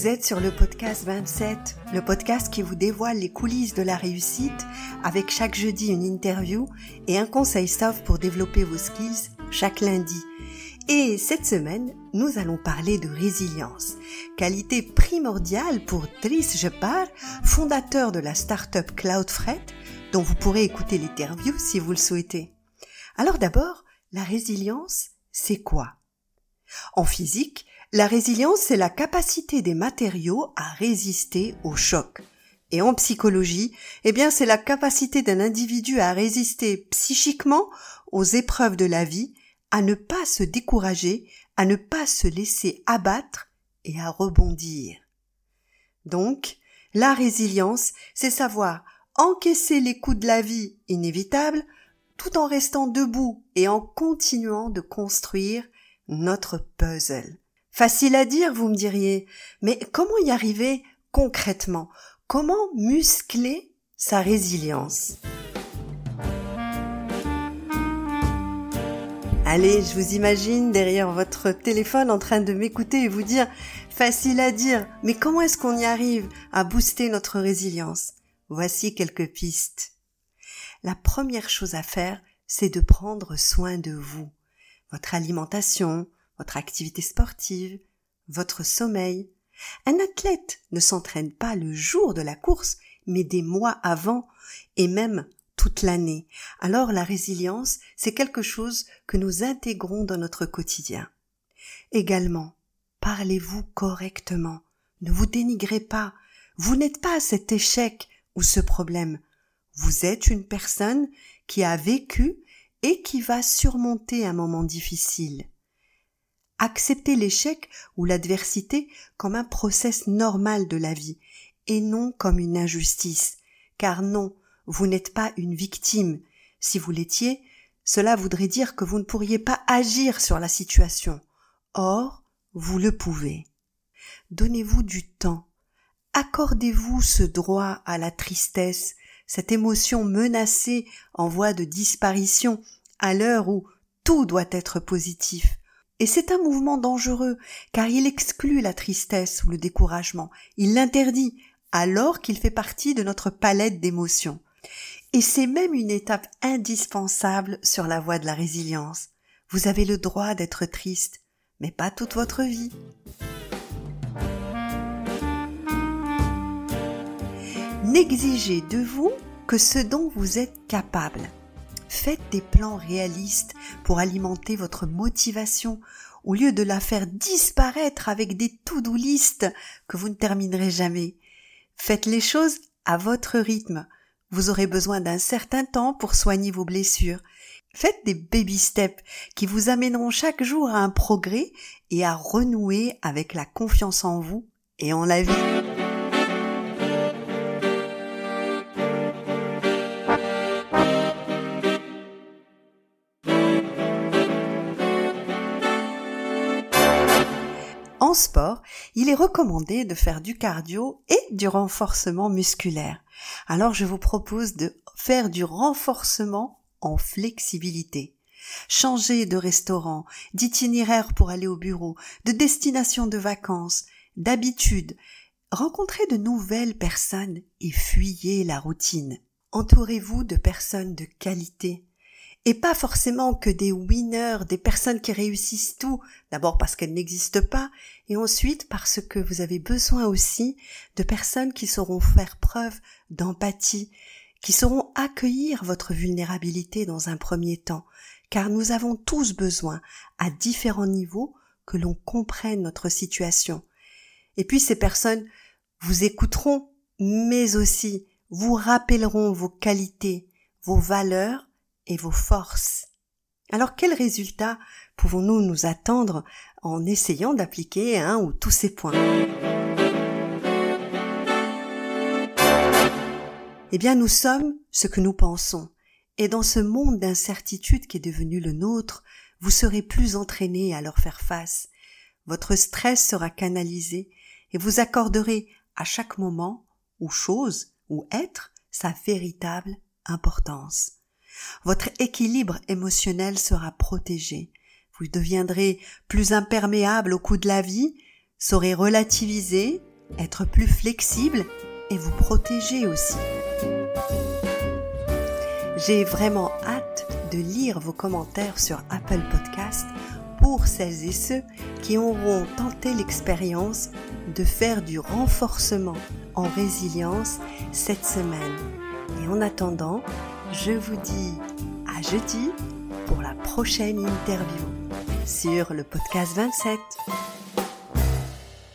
Vous êtes sur le podcast 27, le podcast qui vous dévoile les coulisses de la réussite avec chaque jeudi une interview et un conseil soft pour développer vos skills chaque lundi. Et cette semaine, nous allons parler de résilience, qualité primordiale pour Driss Jepar, fondateur de la startup CloudFret, dont vous pourrez écouter l'interview si vous le souhaitez. Alors d'abord, la résilience, c'est quoi? En physique, la résilience, c'est la capacité des matériaux à résister au choc. Et en psychologie, eh bien, c'est la capacité d'un individu à résister psychiquement aux épreuves de la vie, à ne pas se décourager, à ne pas se laisser abattre et à rebondir. Donc, la résilience, c'est savoir encaisser les coups de la vie inévitables tout en restant debout et en continuant de construire notre puzzle. Facile à dire, vous me diriez, mais comment y arriver concrètement? Comment muscler sa résilience? Allez, je vous imagine derrière votre téléphone en train de m'écouter et vous dire facile à dire, mais comment est-ce qu'on y arrive à booster notre résilience? Voici quelques pistes. La première chose à faire, c'est de prendre soin de vous. Votre alimentation, votre activité sportive, votre sommeil. Un athlète ne s'entraîne pas le jour de la course, mais des mois avant et même toute l'année. Alors la résilience, c'est quelque chose que nous intégrons dans notre quotidien. Également, parlez-vous correctement. Ne vous dénigrez pas. Vous n'êtes pas cet échec ou ce problème. Vous êtes une personne qui a vécu et qui va surmonter un moment difficile. Acceptez l'échec ou l'adversité comme un process normal de la vie et non comme une injustice. Car non, vous n'êtes pas une victime. Si vous l'étiez, cela voudrait dire que vous ne pourriez pas agir sur la situation. Or, vous le pouvez. Donnez-vous du temps. Accordez-vous ce droit à la tristesse, cette émotion menacée en voie de disparition à l'heure où tout doit être positif. Et c'est un mouvement dangereux, car il exclut la tristesse ou le découragement, il l'interdit, alors qu'il fait partie de notre palette d'émotions. Et c'est même une étape indispensable sur la voie de la résilience. Vous avez le droit d'être triste, mais pas toute votre vie. N'exigez de vous que ce dont vous êtes capable. Faites des plans réalistes pour alimenter votre motivation au lieu de la faire disparaître avec des to-do list que vous ne terminerez jamais. Faites les choses à votre rythme. Vous aurez besoin d'un certain temps pour soigner vos blessures. Faites des baby steps qui vous amèneront chaque jour à un progrès et à renouer avec la confiance en vous et en la vie. En sport, il est recommandé de faire du cardio et du renforcement musculaire. Alors je vous propose de faire du renforcement en flexibilité. Changer de restaurant, d'itinéraire pour aller au bureau, de destination de vacances, d'habitude. Rencontrez de nouvelles personnes et fuyez la routine. Entourez-vous de personnes de qualité et pas forcément que des winners, des personnes qui réussissent tout, d'abord parce qu'elles n'existent pas, et ensuite parce que vous avez besoin aussi de personnes qui sauront faire preuve d'empathie, qui sauront accueillir votre vulnérabilité dans un premier temps, car nous avons tous besoin, à différents niveaux, que l'on comprenne notre situation. Et puis ces personnes vous écouteront, mais aussi vous rappelleront vos qualités, vos valeurs, vos forces. Alors quels résultats pouvons-nous nous attendre en essayant d'appliquer un ou tous ces points? Eh bien nous sommes ce que nous pensons, et dans ce monde d'incertitude qui est devenu le nôtre, vous serez plus entraîné à leur faire face. Votre stress sera canalisé et vous accorderez à chaque moment ou chose ou être sa véritable importance. Votre équilibre émotionnel sera protégé. Vous deviendrez plus imperméable au coup de la vie, saurez relativiser être plus flexible et vous protéger aussi. J'ai vraiment hâte de lire vos commentaires sur Apple Podcast pour celles et ceux qui auront tenté l'expérience de faire du renforcement en résilience cette semaine. Et en attendant, je vous dis à jeudi pour la prochaine interview sur le podcast 27.